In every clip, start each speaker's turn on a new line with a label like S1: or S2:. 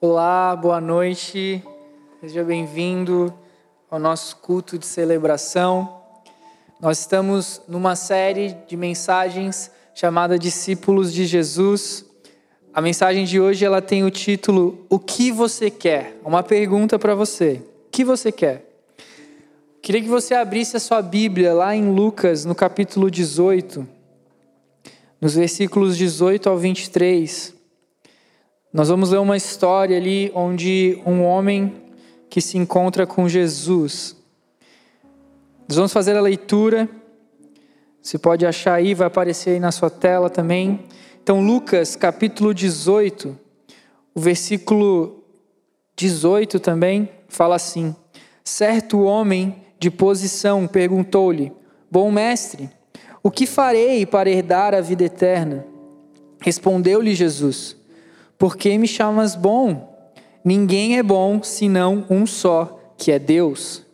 S1: Olá, boa noite. Seja bem-vindo ao nosso culto de celebração. Nós estamos numa série de mensagens chamada Discípulos de Jesus. A mensagem de hoje ela tem o título O que você quer? Uma pergunta para você. O que você quer? Queria que você abrisse a sua Bíblia lá em Lucas, no capítulo 18, nos versículos 18 ao 23. Nós vamos ler uma história ali onde um homem que se encontra com Jesus. Nós vamos fazer a leitura. Você pode achar aí, vai aparecer aí na sua tela também. Então, Lucas, capítulo 18, o versículo 18 também fala assim: Certo homem de posição perguntou-lhe: Bom mestre, o que farei para herdar a vida eterna? Respondeu-lhe Jesus: por que me chamas bom? Ninguém é bom senão um só, que é Deus.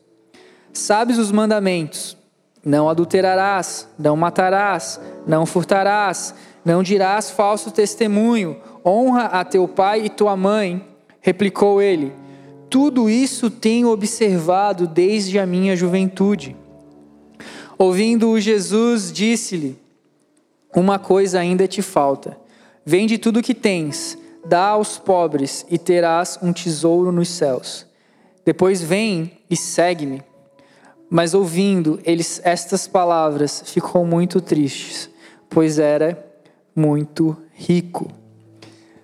S1: Sabes os mandamentos: não adulterarás, não matarás, não furtarás, não dirás falso testemunho, honra a teu pai e tua mãe. Replicou ele: Tudo isso tenho observado desde a minha juventude. Ouvindo-o, Jesus disse-lhe: Uma coisa ainda te falta. Vende tudo o que tens dá aos pobres e terás um tesouro nos céus. Depois vem e segue-me. Mas ouvindo eles estas palavras, ficou muito triste, pois era muito rico.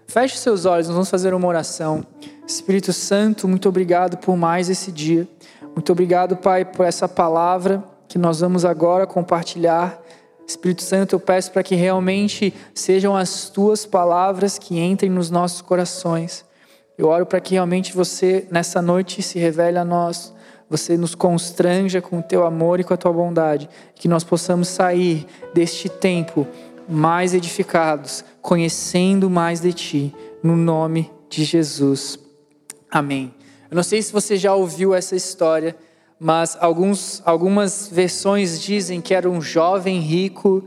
S1: Feche seus olhos, nós vamos fazer uma oração. Espírito Santo, muito obrigado por mais esse dia. Muito obrigado, Pai, por essa palavra que nós vamos agora compartilhar. Espírito Santo, eu peço para que realmente sejam as tuas palavras que entrem nos nossos corações. Eu oro para que realmente você, nessa noite, se revele a nós, você nos constranja com o teu amor e com a tua bondade, que nós possamos sair deste tempo mais edificados, conhecendo mais de ti, no nome de Jesus. Amém. Eu não sei se você já ouviu essa história mas alguns, algumas versões dizem que era um jovem rico,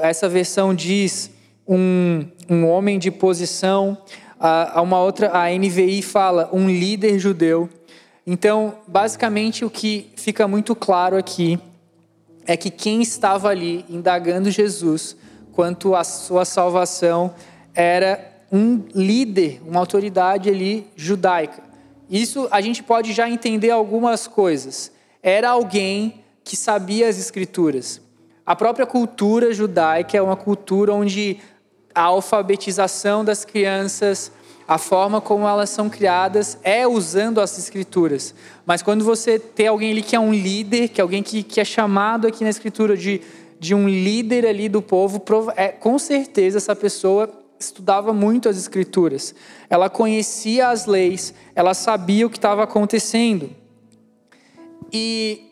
S1: essa versão diz um, um homem de posição, a, uma outra, a NVI fala um líder judeu. Então, basicamente, o que fica muito claro aqui é que quem estava ali indagando Jesus quanto à sua salvação era um líder, uma autoridade ali judaica. Isso a gente pode já entender algumas coisas. Era alguém que sabia as escrituras. A própria cultura judaica é uma cultura onde a alfabetização das crianças, a forma como elas são criadas é usando as escrituras. Mas quando você tem alguém ali que é um líder, que é alguém que, que é chamado aqui na escritura de, de um líder ali do povo, é, com certeza essa pessoa estudava muito as escrituras. Ela conhecia as leis, ela sabia o que estava acontecendo. E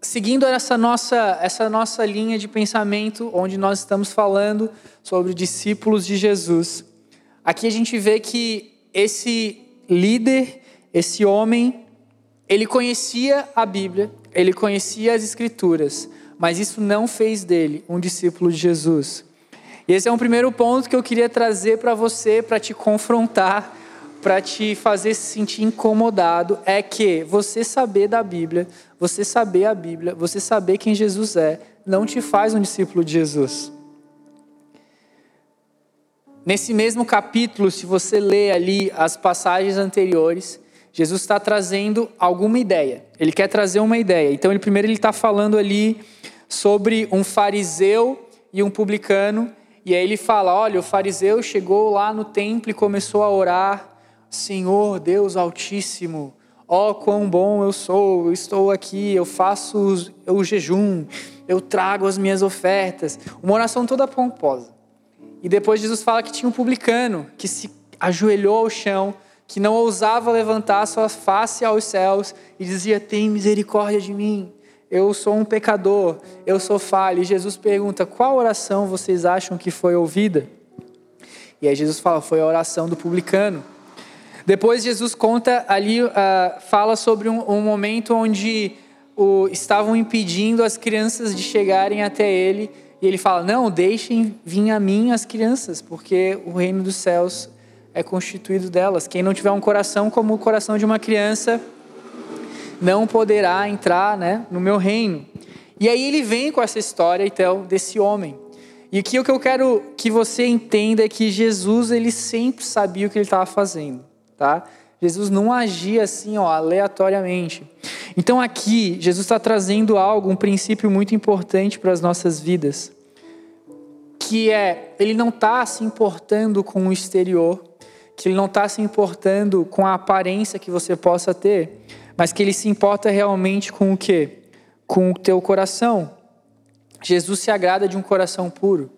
S1: seguindo essa nossa, essa nossa linha de pensamento, onde nós estamos falando sobre discípulos de Jesus, aqui a gente vê que esse líder, esse homem, ele conhecia a Bíblia, ele conhecia as Escrituras, mas isso não fez dele um discípulo de Jesus. E esse é um primeiro ponto que eu queria trazer para você, para te confrontar, para te fazer se sentir incomodado, é que você saber da Bíblia, você saber a Bíblia, você saber quem Jesus é, não te faz um discípulo de Jesus. Nesse mesmo capítulo, se você ler ali as passagens anteriores, Jesus está trazendo alguma ideia. Ele quer trazer uma ideia. Então, ele primeiro ele está falando ali sobre um fariseu e um publicano e aí ele fala: olha, o fariseu chegou lá no templo e começou a orar: Senhor Deus Altíssimo, ó oh, quão bom eu sou, eu estou aqui, eu faço o jejum, eu trago as minhas ofertas. Uma oração toda pomposa. E depois Jesus fala que tinha um publicano que se ajoelhou ao chão, que não ousava levantar sua face aos céus e dizia: Tem misericórdia de mim eu sou um pecador, eu sou falho. E Jesus pergunta: qual oração vocês acham que foi ouvida? E aí Jesus fala: foi a oração do publicano. Depois Jesus conta ali, uh, fala sobre um, um momento onde o, estavam impedindo as crianças de chegarem até ele. E ele fala: não, deixem vir a mim as crianças, porque o reino dos céus é constituído delas. Quem não tiver um coração como o coração de uma criança não poderá entrar né, no meu reino. E aí ele vem com essa história então desse homem. E aqui o que eu quero que você entenda é que Jesus ele sempre sabia o que ele estava fazendo, tá? Jesus não agia assim, ó, aleatoriamente. Então aqui Jesus está trazendo algo, um princípio muito importante para as nossas vidas, que é ele não está se importando com o exterior, que ele não está se importando com a aparência que você possa ter, mas que ele se importa realmente com o quê? Com o teu coração. Jesus se agrada de um coração puro.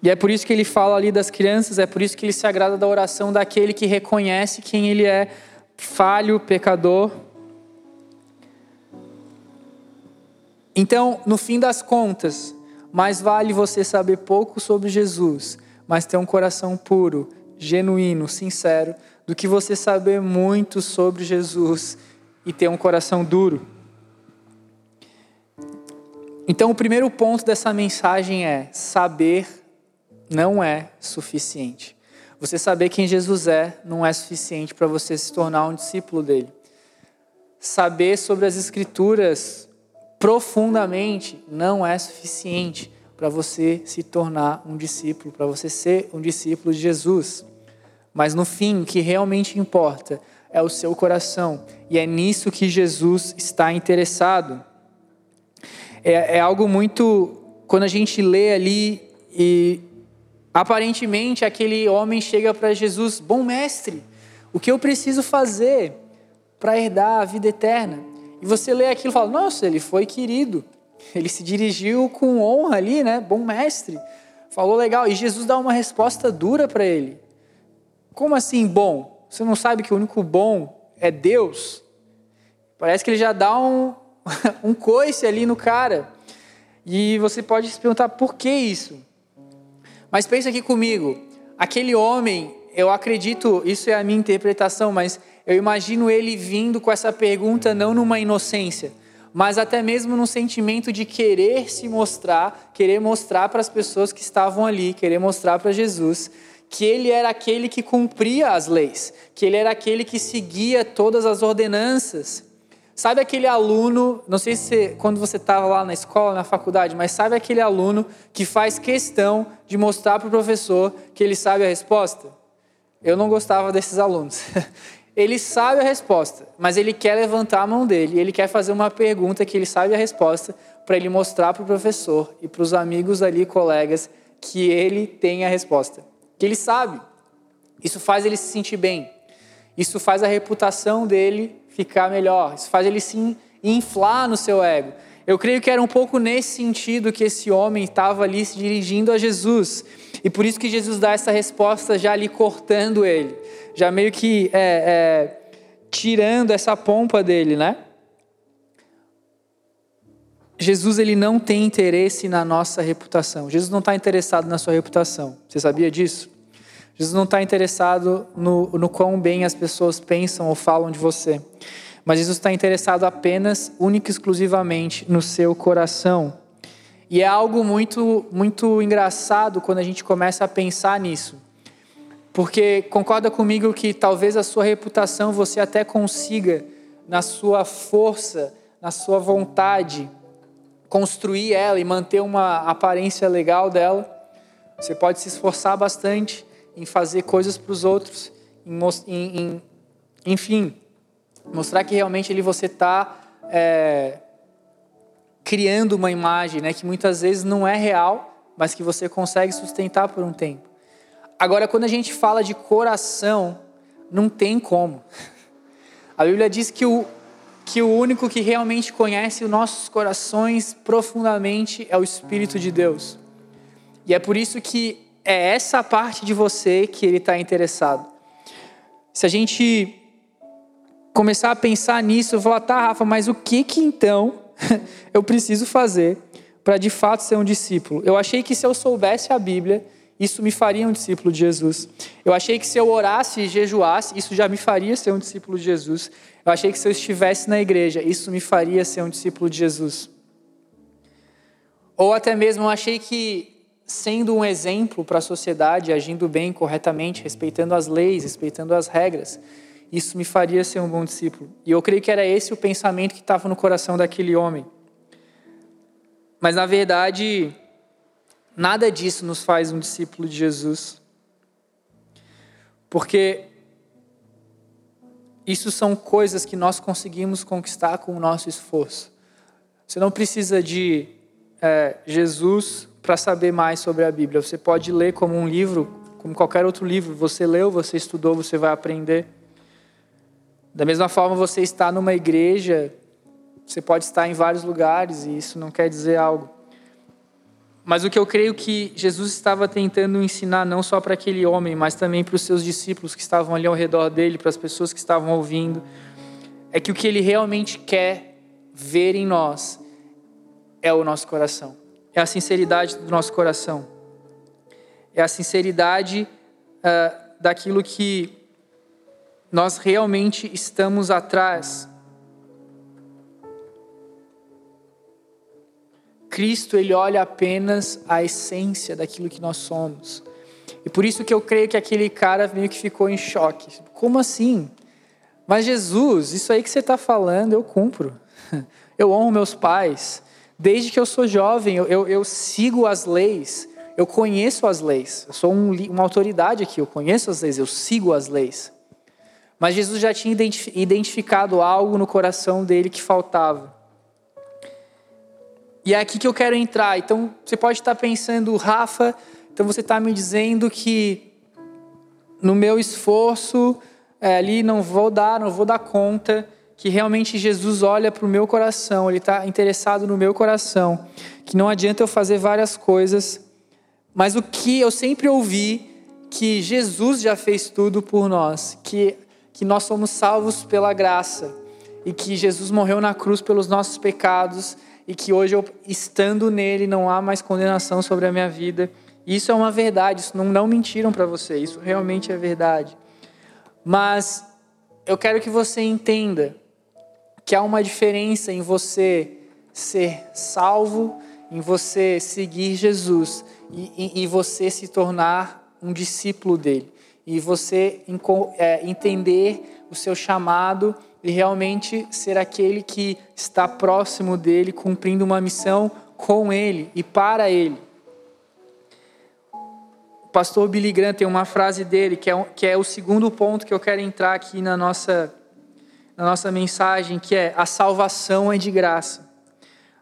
S1: E é por isso que ele fala ali das crianças, é por isso que ele se agrada da oração daquele que reconhece quem ele é, falho, pecador. Então, no fim das contas, mais vale você saber pouco sobre Jesus, mas ter um coração puro, genuíno, sincero, do que você saber muito sobre Jesus e ter um coração duro. Então, o primeiro ponto dessa mensagem é: saber não é suficiente. Você saber quem Jesus é não é suficiente para você se tornar um discípulo dele. Saber sobre as Escrituras profundamente não é suficiente para você se tornar um discípulo, para você ser um discípulo de Jesus. Mas no fim, o que realmente importa é o seu coração. E é nisso que Jesus está interessado. É, é algo muito. Quando a gente lê ali e aparentemente aquele homem chega para Jesus: Bom mestre, o que eu preciso fazer para herdar a vida eterna? E você lê aquilo e fala: Nossa, ele foi querido. Ele se dirigiu com honra ali, né? Bom mestre. Falou legal. E Jesus dá uma resposta dura para ele. Como assim bom? Você não sabe que o único bom é Deus? Parece que ele já dá um, um coice ali no cara. E você pode se perguntar por que isso? Mas pensa aqui comigo. Aquele homem, eu acredito, isso é a minha interpretação, mas eu imagino ele vindo com essa pergunta não numa inocência, mas até mesmo num sentimento de querer se mostrar, querer mostrar para as pessoas que estavam ali, querer mostrar para Jesus que ele era aquele que cumpria as leis, que ele era aquele que seguia todas as ordenanças. Sabe aquele aluno, não sei se quando você estava lá na escola, na faculdade, mas sabe aquele aluno que faz questão de mostrar para o professor que ele sabe a resposta? Eu não gostava desses alunos. Ele sabe a resposta, mas ele quer levantar a mão dele, ele quer fazer uma pergunta que ele sabe a resposta, para ele mostrar para o professor e para os amigos ali, colegas, que ele tem a resposta que ele sabe. Isso faz ele se sentir bem. Isso faz a reputação dele ficar melhor. Isso faz ele se inflar no seu ego. Eu creio que era um pouco nesse sentido que esse homem estava ali se dirigindo a Jesus. E por isso que Jesus dá essa resposta já ali cortando ele, já meio que é, é, tirando essa pompa dele, né? Jesus ele não tem interesse na nossa reputação. Jesus não está interessado na sua reputação. Você sabia disso? Jesus não está interessado no, no quão bem as pessoas pensam ou falam de você. Mas Jesus está interessado apenas, única e exclusivamente, no seu coração. E é algo muito, muito engraçado quando a gente começa a pensar nisso. Porque concorda comigo que talvez a sua reputação você até consiga, na sua força, na sua vontade, construir ela e manter uma aparência legal dela. Você pode se esforçar bastante em fazer coisas para os outros, em, em, enfim, mostrar que realmente ali você está é, criando uma imagem, né, que muitas vezes não é real, mas que você consegue sustentar por um tempo. Agora, quando a gente fala de coração, não tem como. A Bíblia diz que o, que o único que realmente conhece os nossos corações profundamente é o Espírito de Deus. E é por isso que é essa parte de você que ele está interessado. Se a gente começar a pensar nisso, eu vou falar, tá, Rafa, mas o que que então eu preciso fazer para de fato ser um discípulo? Eu achei que se eu soubesse a Bíblia, isso me faria um discípulo de Jesus. Eu achei que se eu orasse e jejuasse, isso já me faria ser um discípulo de Jesus. Eu achei que se eu estivesse na igreja, isso me faria ser um discípulo de Jesus. Ou até mesmo eu achei que sendo um exemplo para a sociedade, agindo bem, corretamente, respeitando as leis, respeitando as regras. Isso me faria ser um bom discípulo. E eu creio que era esse o pensamento que estava no coração daquele homem. Mas na verdade, nada disso nos faz um discípulo de Jesus. Porque isso são coisas que nós conseguimos conquistar com o nosso esforço. Você não precisa de é, Jesus para saber mais sobre a Bíblia. Você pode ler como um livro, como qualquer outro livro. Você leu, você estudou, você vai aprender. Da mesma forma, você está numa igreja, você pode estar em vários lugares e isso não quer dizer algo. Mas o que eu creio que Jesus estava tentando ensinar não só para aquele homem, mas também para os seus discípulos que estavam ali ao redor dele, para as pessoas que estavam ouvindo, é que o que ele realmente quer ver em nós é o nosso coração. É a sinceridade do nosso coração. É a sinceridade uh, daquilo que nós realmente estamos atrás. Cristo, ele olha apenas a essência daquilo que nós somos. E por isso que eu creio que aquele cara meio que ficou em choque. Como assim? Mas Jesus, isso aí que você está falando, eu cumpro. Eu honro meus pais. Desde que eu sou jovem, eu, eu, eu sigo as leis. Eu conheço as leis. Eu sou um, uma autoridade aqui. Eu conheço as leis. Eu sigo as leis. Mas Jesus já tinha identificado algo no coração dele que faltava. E é aqui que eu quero entrar. Então, você pode estar pensando, Rafa, então você está me dizendo que no meu esforço é, ali não vou dar, não vou dar conta, que realmente Jesus olha para o meu coração, ele está interessado no meu coração, que não adianta eu fazer várias coisas, mas o que eu sempre ouvi, que Jesus já fez tudo por nós, que que nós somos salvos pela graça e que Jesus morreu na cruz pelos nossos pecados e que hoje eu estando nele não há mais condenação sobre a minha vida. Isso é uma verdade, isso não, não mentiram para você, isso realmente é verdade. Mas eu quero que você entenda que há uma diferença em você ser salvo, em você seguir Jesus e, e, e você se tornar um discípulo dele e você é, entender o seu chamado e realmente ser aquele que está próximo dele, cumprindo uma missão com ele e para ele. O pastor Billy Graham tem uma frase dele que é, que é o segundo ponto que eu quero entrar aqui na nossa, na nossa mensagem, que é a salvação é de graça,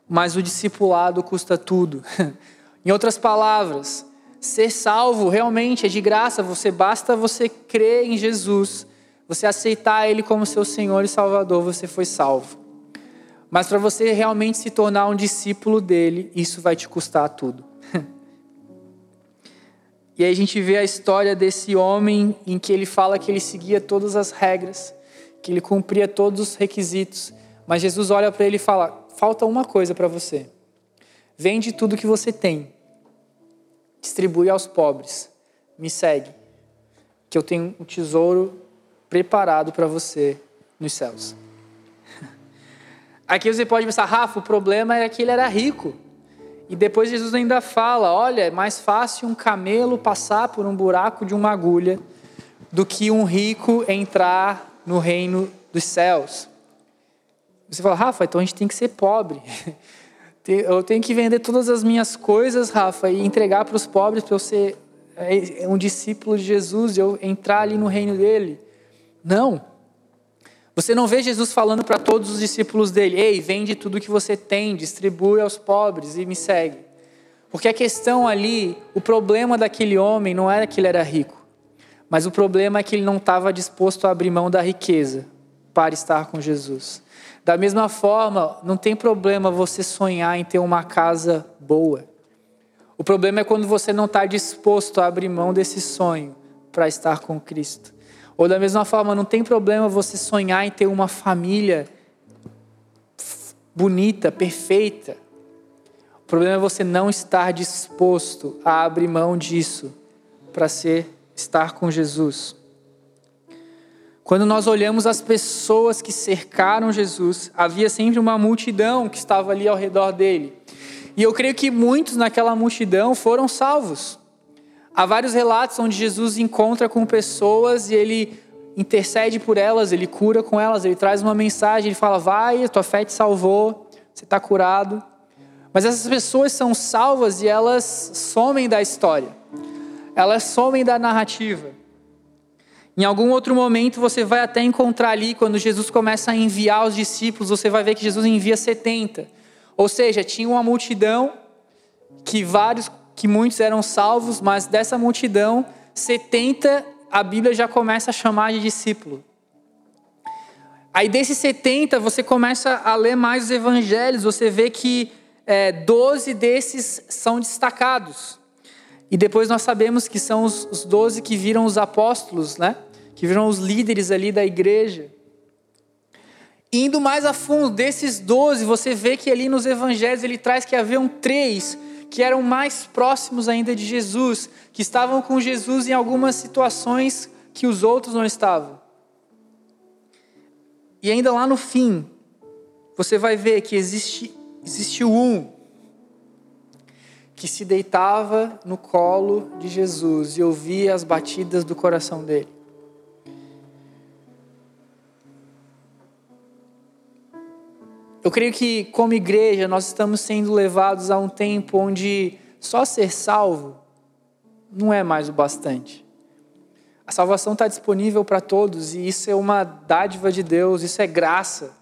S1: mas o discipulado custa tudo. em outras palavras, Ser salvo realmente é de graça, você basta você crer em Jesus, você aceitar ele como seu Senhor e Salvador, você foi salvo. Mas para você realmente se tornar um discípulo dele, isso vai te custar tudo. e aí a gente vê a história desse homem em que ele fala que ele seguia todas as regras, que ele cumpria todos os requisitos, mas Jesus olha para ele e fala: falta uma coisa para você. Vende tudo que você tem distribui aos pobres. Me segue, que eu tenho um tesouro preparado para você nos céus. Aqui você pode pensar, Rafa, o problema era que ele era rico. E depois Jesus ainda fala: olha, é mais fácil um camelo passar por um buraco de uma agulha do que um rico entrar no reino dos céus. Você fala, Rafa, então a gente tem que ser pobre. Eu tenho que vender todas as minhas coisas, Rafa, e entregar para os pobres para eu ser é, um discípulo de Jesus e eu entrar ali no reino dele. Não. Você não vê Jesus falando para todos os discípulos dele: Ei, vende tudo que você tem, distribui aos pobres e me segue. Porque a questão ali, o problema daquele homem não era que ele era rico, mas o problema é que ele não estava disposto a abrir mão da riqueza para estar com Jesus. Da mesma forma, não tem problema você sonhar em ter uma casa boa. O problema é quando você não está disposto a abrir mão desse sonho para estar com Cristo. Ou da mesma forma, não tem problema você sonhar em ter uma família bonita, perfeita. O problema é você não estar disposto a abrir mão disso para ser estar com Jesus. Quando nós olhamos as pessoas que cercaram Jesus, havia sempre uma multidão que estava ali ao redor dele. E eu creio que muitos naquela multidão foram salvos. Há vários relatos onde Jesus encontra com pessoas e ele intercede por elas, ele cura com elas, ele traz uma mensagem, ele fala: Vai, tua fé te salvou, você está curado. Mas essas pessoas são salvas e elas somem da história, elas somem da narrativa. Em algum outro momento você vai até encontrar ali, quando Jesus começa a enviar os discípulos, você vai ver que Jesus envia 70. Ou seja, tinha uma multidão que vários, que muitos eram salvos, mas dessa multidão, 70 a Bíblia já começa a chamar de discípulo. Aí desses 70 você começa a ler mais os evangelhos, você vê que é, 12 desses são destacados. E depois nós sabemos que são os, os 12 que viram os apóstolos, né? Que viram os líderes ali da igreja. Indo mais a fundo, desses doze, você vê que ali nos evangelhos ele traz que haviam três que eram mais próximos ainda de Jesus, que estavam com Jesus em algumas situações que os outros não estavam. E ainda lá no fim, você vai ver que existe, existiu um que se deitava no colo de Jesus e ouvia as batidas do coração dele. Eu creio que, como igreja, nós estamos sendo levados a um tempo onde só ser salvo não é mais o bastante. A salvação está disponível para todos e isso é uma dádiva de Deus, isso é graça.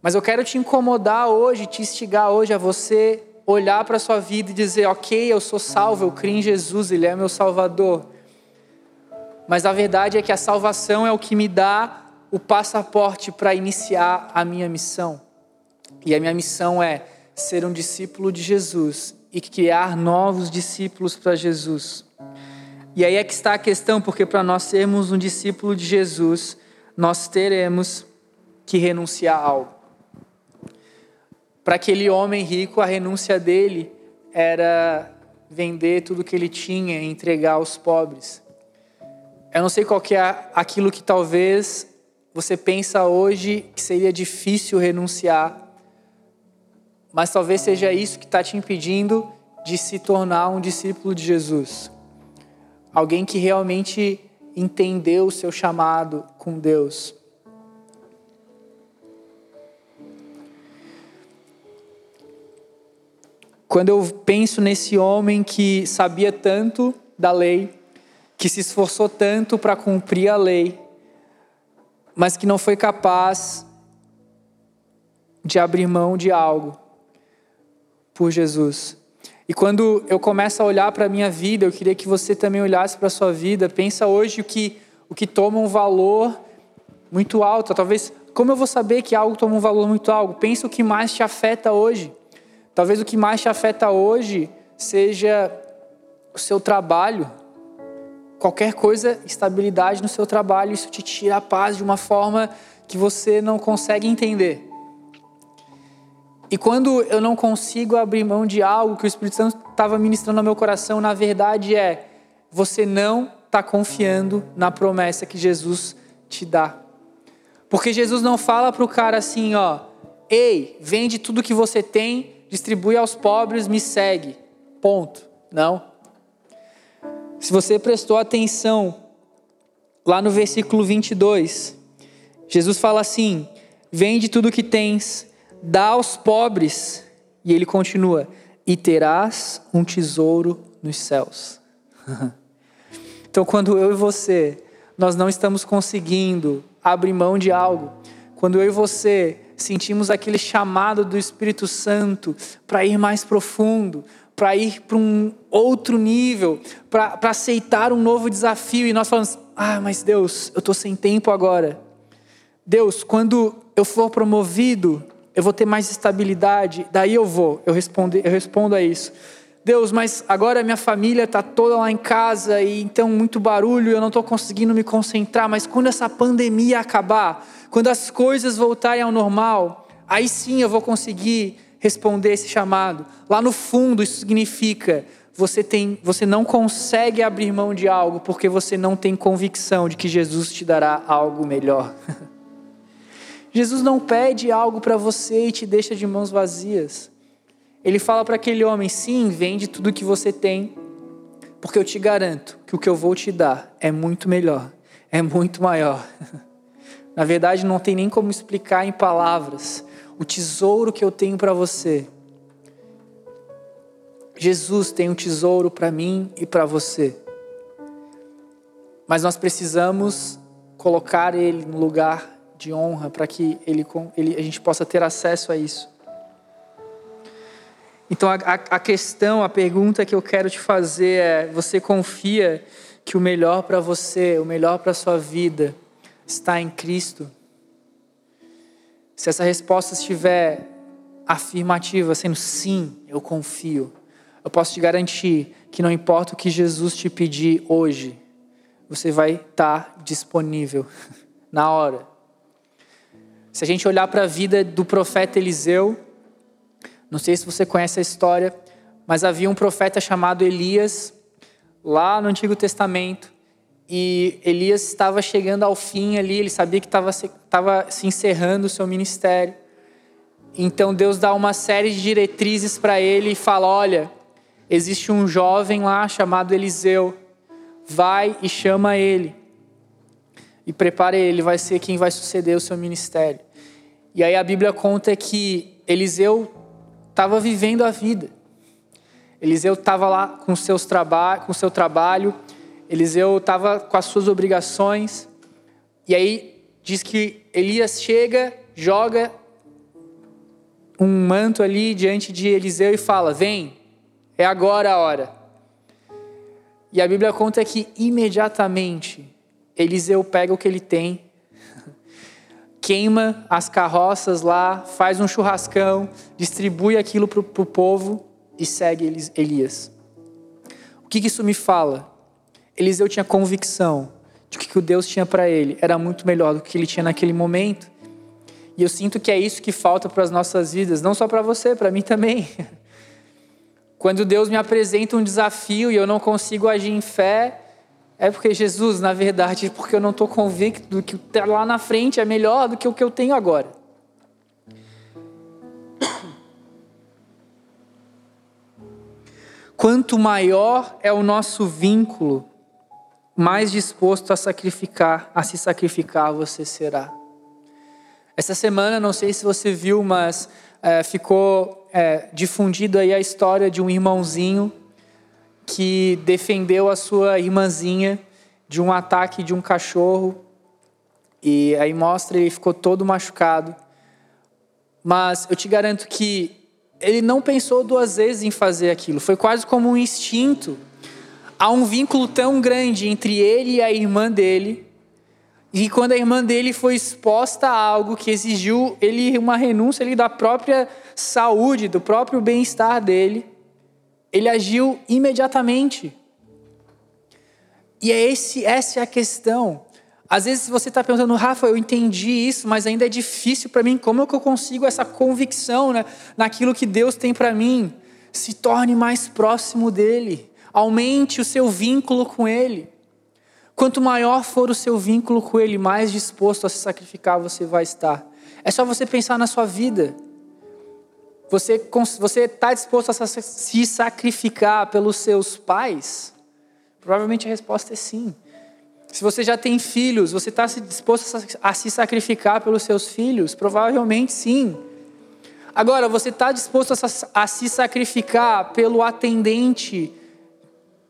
S1: Mas eu quero te incomodar hoje, te instigar hoje a você olhar para a sua vida e dizer: Ok, eu sou salvo, eu creio em Jesus, Ele é meu Salvador. Mas a verdade é que a salvação é o que me dá o passaporte para iniciar a minha missão. E a minha missão é ser um discípulo de Jesus e criar novos discípulos para Jesus. E aí é que está a questão, porque para nós sermos um discípulo de Jesus, nós teremos que renunciar a algo. Para aquele homem rico, a renúncia dele era vender tudo que ele tinha e entregar aos pobres. Eu não sei qual que é aquilo que talvez você pensa hoje que seria difícil renunciar, mas talvez seja isso que está te impedindo de se tornar um discípulo de Jesus. Alguém que realmente entendeu o seu chamado com Deus. Quando eu penso nesse homem que sabia tanto da lei, que se esforçou tanto para cumprir a lei, mas que não foi capaz de abrir mão de algo por Jesus. E quando eu começo a olhar para a minha vida, eu queria que você também olhasse para a sua vida. Pensa hoje o que, o que toma um valor muito alto. Talvez, como eu vou saber que algo toma um valor muito alto? Pensa o que mais te afeta hoje. Talvez o que mais te afeta hoje seja o seu trabalho. Qualquer coisa, estabilidade no seu trabalho, isso te tira a paz de uma forma que você não consegue entender. E quando eu não consigo abrir mão de algo que o Espírito Santo estava ministrando ao meu coração, na verdade é você não está confiando na promessa que Jesus te dá. Porque Jesus não fala para o cara assim, ó, ei, vende tudo que você tem, distribui aos pobres, me segue. Ponto. Não. Se você prestou atenção lá no versículo 22, Jesus fala assim: vende tudo que tens dá aos pobres. E ele continua: e terás um tesouro nos céus. então, quando eu e você, nós não estamos conseguindo abrir mão de algo, quando eu e você sentimos aquele chamado do Espírito Santo para ir mais profundo, para ir para um outro nível, para aceitar um novo desafio, e nós falamos: ah, mas Deus, eu estou sem tempo agora. Deus, quando eu for promovido, eu vou ter mais estabilidade, daí eu vou. Eu respondo, eu respondo a isso. Deus, mas agora minha família está toda lá em casa e então muito barulho, eu não estou conseguindo me concentrar. Mas quando essa pandemia acabar, quando as coisas voltarem ao normal, aí sim eu vou conseguir responder esse chamado. Lá no fundo, isso significa você tem, você não consegue abrir mão de algo porque você não tem convicção de que Jesus te dará algo melhor. Jesus não pede algo para você e te deixa de mãos vazias. Ele fala para aquele homem: sim, vende tudo que você tem, porque eu te garanto que o que eu vou te dar é muito melhor, é muito maior. Na verdade, não tem nem como explicar em palavras o tesouro que eu tenho para você. Jesus tem um tesouro para mim e para você. Mas nós precisamos colocar ele no lugar de honra para que ele, ele, a gente possa ter acesso a isso. Então a, a questão, a pergunta que eu quero te fazer é: você confia que o melhor para você, o melhor para a sua vida, está em Cristo? Se essa resposta estiver afirmativa, sendo sim, eu confio, eu posso te garantir que não importa o que Jesus te pedir hoje, você vai estar disponível na hora. Se a gente olhar para a vida do profeta Eliseu, não sei se você conhece a história, mas havia um profeta chamado Elias, lá no Antigo Testamento, e Elias estava chegando ao fim ali, ele sabia que estava, estava se encerrando o seu ministério. Então Deus dá uma série de diretrizes para ele e fala: Olha, existe um jovem lá chamado Eliseu, vai e chama ele. E prepare ele, vai ser quem vai suceder o seu ministério. E aí a Bíblia conta que Eliseu estava vivendo a vida. Eliseu estava lá com, seus traba com seu trabalho, Eliseu estava com as suas obrigações, e aí diz que Elias chega, joga um manto ali diante de Eliseu e fala: Vem, é agora a hora. E a Bíblia conta que imediatamente Eliseu pega o que ele tem queima as carroças lá, faz um churrascão, distribui aquilo para o povo e segue Elias. O que, que isso me fala? Eliseu tinha convicção de que o que Deus tinha para ele era muito melhor do que ele tinha naquele momento. E eu sinto que é isso que falta para as nossas vidas, não só para você, para mim também. Quando Deus me apresenta um desafio e eu não consigo agir em fé, é porque Jesus, na verdade, porque eu não estou convicto do que está lá na frente é melhor do que o que eu tenho agora. Quanto maior é o nosso vínculo, mais disposto a sacrificar, a se sacrificar você será. Essa semana, não sei se você viu, mas é, ficou é, difundido aí a história de um irmãozinho que defendeu a sua irmãzinha de um ataque de um cachorro. E aí mostra ele ficou todo machucado. Mas eu te garanto que ele não pensou duas vezes em fazer aquilo. Foi quase como um instinto. Há um vínculo tão grande entre ele e a irmã dele. E quando a irmã dele foi exposta a algo que exigiu ele uma renúncia ali da própria saúde, do próprio bem-estar dele, ele agiu imediatamente. E é esse, essa é a questão. Às vezes você está perguntando, Rafa, eu entendi isso, mas ainda é difícil para mim. Como é que eu consigo essa convicção né, naquilo que Deus tem para mim? Se torne mais próximo dele. Aumente o seu vínculo com Ele. Quanto maior for o seu vínculo com Ele, mais disposto a se sacrificar você vai estar. É só você pensar na sua vida. Você você está disposto a se sacrificar pelos seus pais? Provavelmente a resposta é sim. Se você já tem filhos, você está disposto a se sacrificar pelos seus filhos? Provavelmente sim. Agora, você está disposto a se sacrificar pelo atendente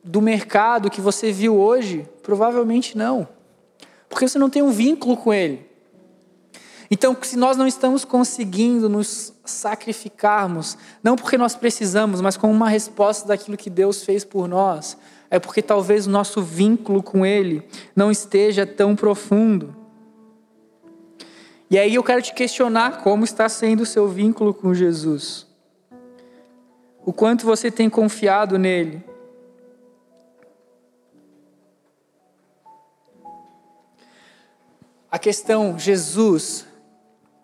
S1: do mercado que você viu hoje? Provavelmente não. Porque você não tem um vínculo com ele. Então, se nós não estamos conseguindo nos sacrificarmos, não porque nós precisamos, mas como uma resposta daquilo que Deus fez por nós, é porque talvez o nosso vínculo com Ele não esteja tão profundo. E aí eu quero te questionar como está sendo o seu vínculo com Jesus. O quanto você tem confiado nele. A questão, Jesus,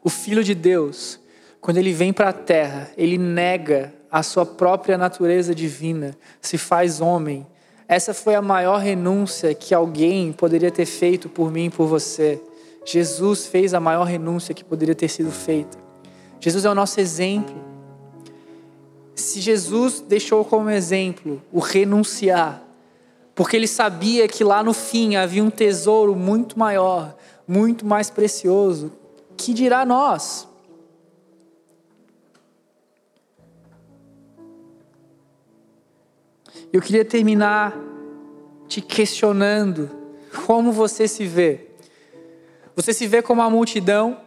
S1: o Filho de Deus, quando ele vem para a terra, ele nega a sua própria natureza divina, se faz homem. Essa foi a maior renúncia que alguém poderia ter feito por mim e por você. Jesus fez a maior renúncia que poderia ter sido feita. Jesus é o nosso exemplo. se Jesus deixou como exemplo o renunciar, porque ele sabia que lá no fim havia um tesouro muito maior, muito mais precioso, que dirá nós? Eu queria terminar te questionando como você se vê. Você se vê como a multidão.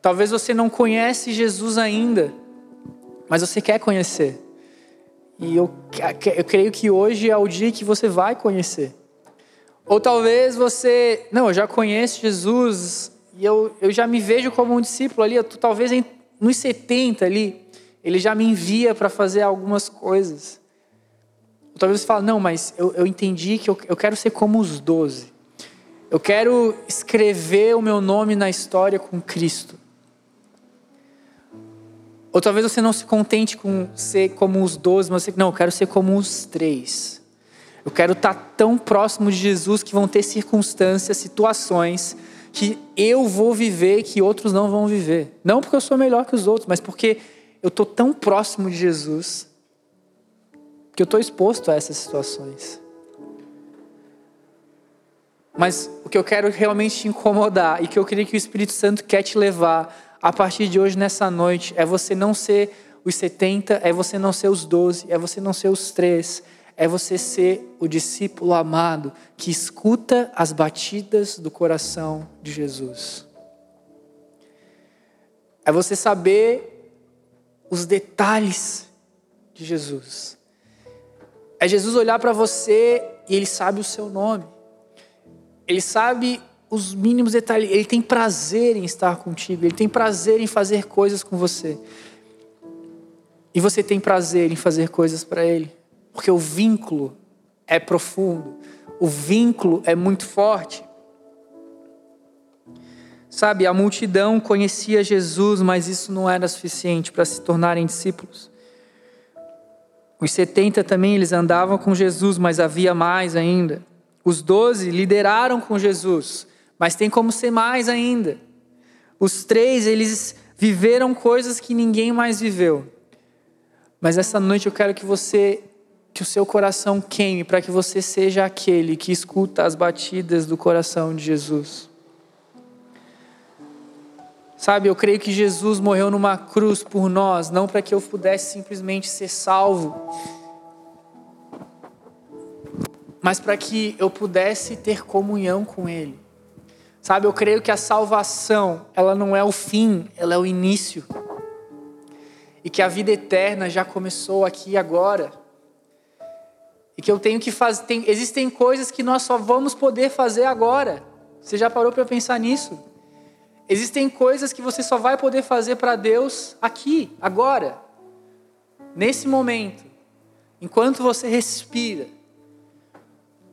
S1: Talvez você não conhece Jesus ainda, mas você quer conhecer. E eu, eu creio que hoje é o dia que você vai conhecer. Ou talvez você, não, eu já conheço Jesus e eu, eu já me vejo como um discípulo ali, eu, talvez em, nos 70 ali, ele já me envia para fazer algumas coisas. Talvez você fale, não, mas eu, eu entendi que eu, eu quero ser como os doze. Eu quero escrever o meu nome na história com Cristo. Ou talvez você não se contente com ser como os doze, mas você, não, eu quero ser como os três. Eu quero estar tão próximo de Jesus que vão ter circunstâncias, situações que eu vou viver que outros não vão viver. Não porque eu sou melhor que os outros, mas porque eu estou tão próximo de Jesus que eu estou exposto a essas situações. Mas o que eu quero realmente te incomodar e que eu creio que o Espírito Santo quer te levar a partir de hoje, nessa noite, é você não ser os 70, é você não ser os 12, é você não ser os três, é você ser o discípulo amado que escuta as batidas do coração de Jesus. É você saber os detalhes de Jesus. É Jesus olhar para você e ele sabe o seu nome. Ele sabe os mínimos detalhes. Ele tem prazer em estar contigo, ele tem prazer em fazer coisas com você. E você tem prazer em fazer coisas para ele, porque o vínculo é profundo, o vínculo é muito forte. Sabe, a multidão conhecia Jesus, mas isso não era suficiente para se tornarem discípulos. Os 70 também eles andavam com Jesus, mas havia mais ainda. Os doze lideraram com Jesus, mas tem como ser mais ainda. Os três, eles viveram coisas que ninguém mais viveu. Mas essa noite eu quero que você, que o seu coração queime, para que você seja aquele que escuta as batidas do coração de Jesus. Sabe, eu creio que Jesus morreu numa cruz por nós, não para que eu pudesse simplesmente ser salvo, mas para que eu pudesse ter comunhão com Ele. Sabe, eu creio que a salvação, ela não é o fim, ela é o início. E que a vida eterna já começou aqui e agora. E que eu tenho que fazer. Tem, existem coisas que nós só vamos poder fazer agora. Você já parou para pensar nisso? Existem coisas que você só vai poder fazer para Deus aqui, agora. Nesse momento. Enquanto você respira.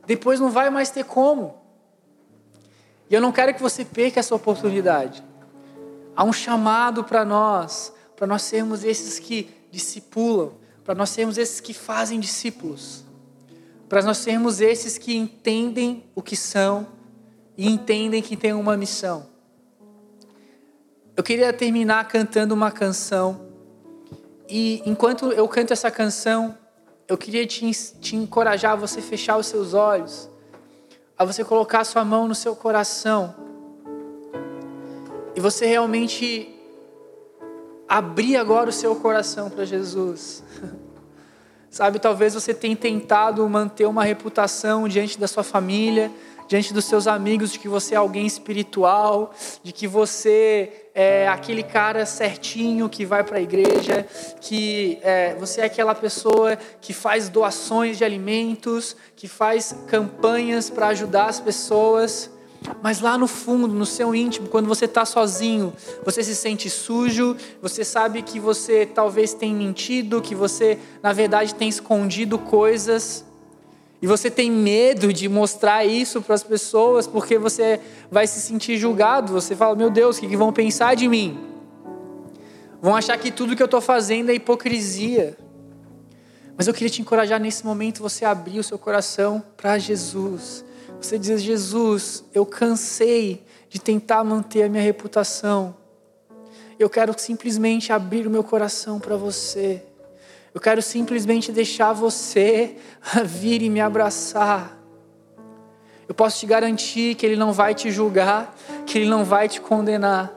S1: Depois não vai mais ter como. E eu não quero que você perca essa oportunidade. Há um chamado para nós, para nós sermos esses que discipulam, para nós sermos esses que fazem discípulos, para nós sermos esses que entendem o que são e entendem que têm uma missão. Eu queria terminar cantando uma canção, e enquanto eu canto essa canção, eu queria te, te encorajar a você fechar os seus olhos a você colocar sua mão no seu coração e você realmente abrir agora o seu coração para Jesus. Sabe, talvez você tenha tentado manter uma reputação diante da sua família, diante dos seus amigos, de que você é alguém espiritual, de que você é aquele cara certinho que vai para a igreja, que é, você é aquela pessoa que faz doações de alimentos, que faz campanhas para ajudar as pessoas. Mas lá no fundo, no seu íntimo, quando você está sozinho, você se sente sujo, você sabe que você talvez tenha mentido, que você, na verdade, tem escondido coisas. E você tem medo de mostrar isso para as pessoas porque você vai se sentir julgado. Você fala: Meu Deus, o que vão pensar de mim? Vão achar que tudo que eu estou fazendo é hipocrisia. Mas eu queria te encorajar nesse momento você abrir o seu coração para Jesus. Você dizer: Jesus, eu cansei de tentar manter a minha reputação. Eu quero simplesmente abrir o meu coração para você. Eu quero simplesmente deixar você vir e me abraçar. Eu posso te garantir que Ele não vai te julgar, que Ele não vai te condenar.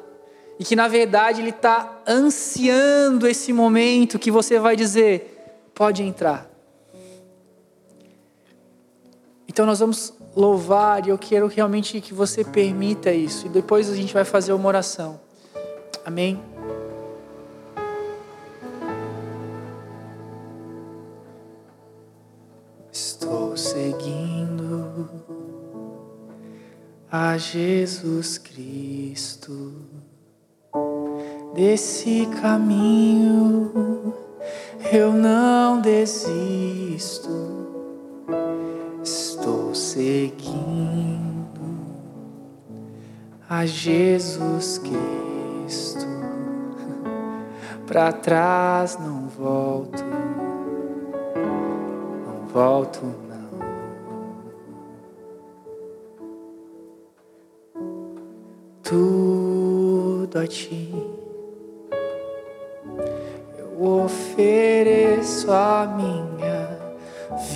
S1: E que na verdade Ele está ansiando esse momento que você vai dizer: pode entrar. Então nós vamos louvar e eu quero realmente que você permita isso. E depois a gente vai fazer uma oração. Amém? A Jesus Cristo. Desse caminho eu não desisto. Estou seguindo a Jesus Cristo. Para trás não volto, não volto Tudo a ti eu ofereço a minha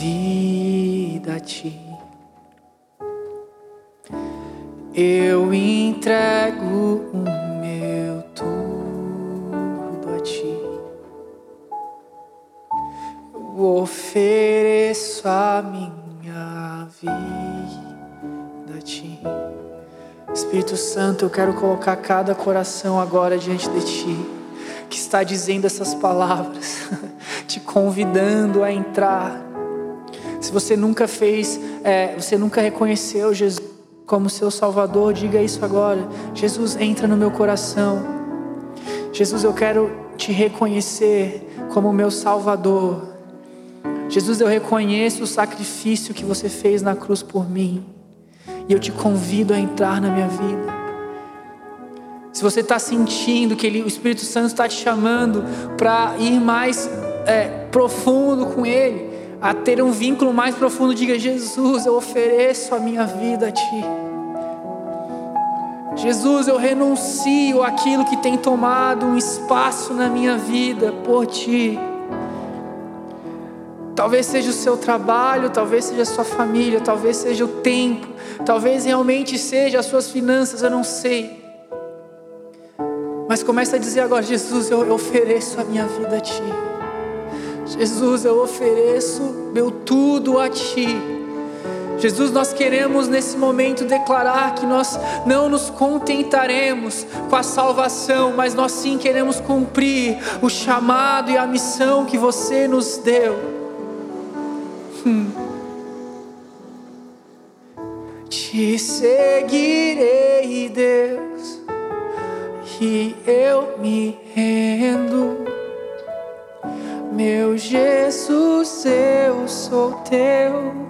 S1: vida a ti. Eu entrego Santo, eu quero colocar cada coração agora diante de ti, que está dizendo essas palavras, te convidando a entrar. Se você nunca fez, é, você nunca reconheceu Jesus como seu Salvador, diga isso agora. Jesus, entra no meu coração. Jesus, eu quero te reconhecer como meu Salvador. Jesus, eu reconheço o sacrifício que você fez na cruz por mim. E eu te convido a entrar na minha vida. Se você está sentindo que ele, o Espírito Santo está te chamando para ir mais é, profundo com Ele, a ter um vínculo mais profundo, diga: Jesus, eu ofereço a minha vida a Ti. Jesus, eu renuncio aquilo que tem tomado um espaço na minha vida por Ti. Talvez seja o seu trabalho, talvez seja a sua família, talvez seja o tempo, talvez realmente seja as suas finanças, eu não sei. Mas começa a dizer agora: Jesus, eu ofereço a minha vida a Ti. Jesus, eu ofereço meu tudo a Ti. Jesus, nós queremos nesse momento declarar que nós não nos contentaremos com a salvação, mas nós sim queremos cumprir o chamado e a missão que você nos deu. Hum. Te seguirei, Deus, e eu me rendo. Meu Jesus, eu sou teu.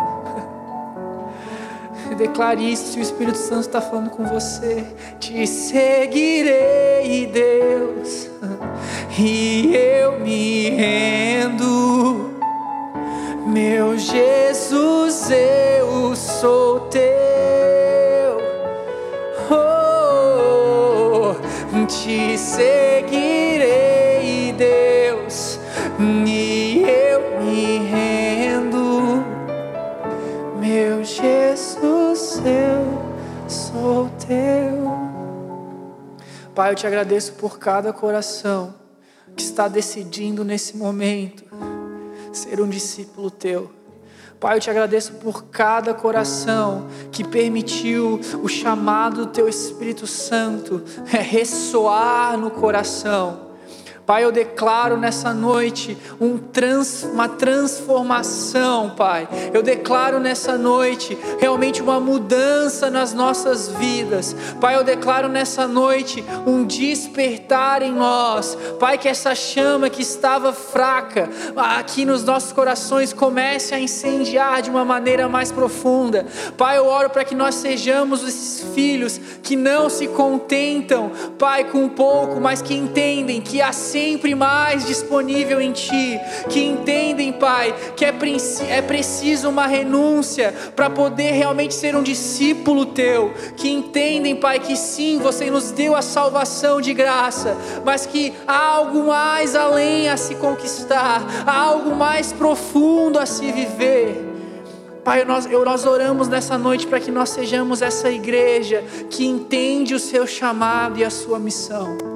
S1: Declare isso se o Espírito Santo está falando com você. Te seguirei, Deus, e eu me rendo. Meu Jesus, eu sou teu. Te seguirei, Deus, e eu me rendo. Meu Jesus, eu sou teu. Pai, eu te agradeço por cada coração que está decidindo nesse momento ser um discípulo teu. Pai, eu te agradeço por cada coração que permitiu o chamado do teu Espírito Santo ressoar no coração. Pai, eu declaro nessa noite um trans, uma transformação, Pai. Eu declaro nessa noite realmente uma mudança nas nossas vidas. Pai, eu declaro nessa noite um despertar em nós. Pai, que essa chama que estava fraca aqui nos nossos corações comece a incendiar de uma maneira mais profunda. Pai, eu oro para que nós sejamos esses filhos que não se contentam, Pai, com pouco, mas que entendem que assim sempre mais disponível em Ti, que entendem, Pai, que é, é preciso uma renúncia para poder realmente ser um discípulo Teu, que entendem, Pai, que sim, você nos deu a salvação de graça, mas que há algo mais além a se conquistar, há algo mais profundo a se viver. Pai, nós, nós oramos nessa noite para que nós sejamos essa igreja que entende o seu chamado e a sua missão.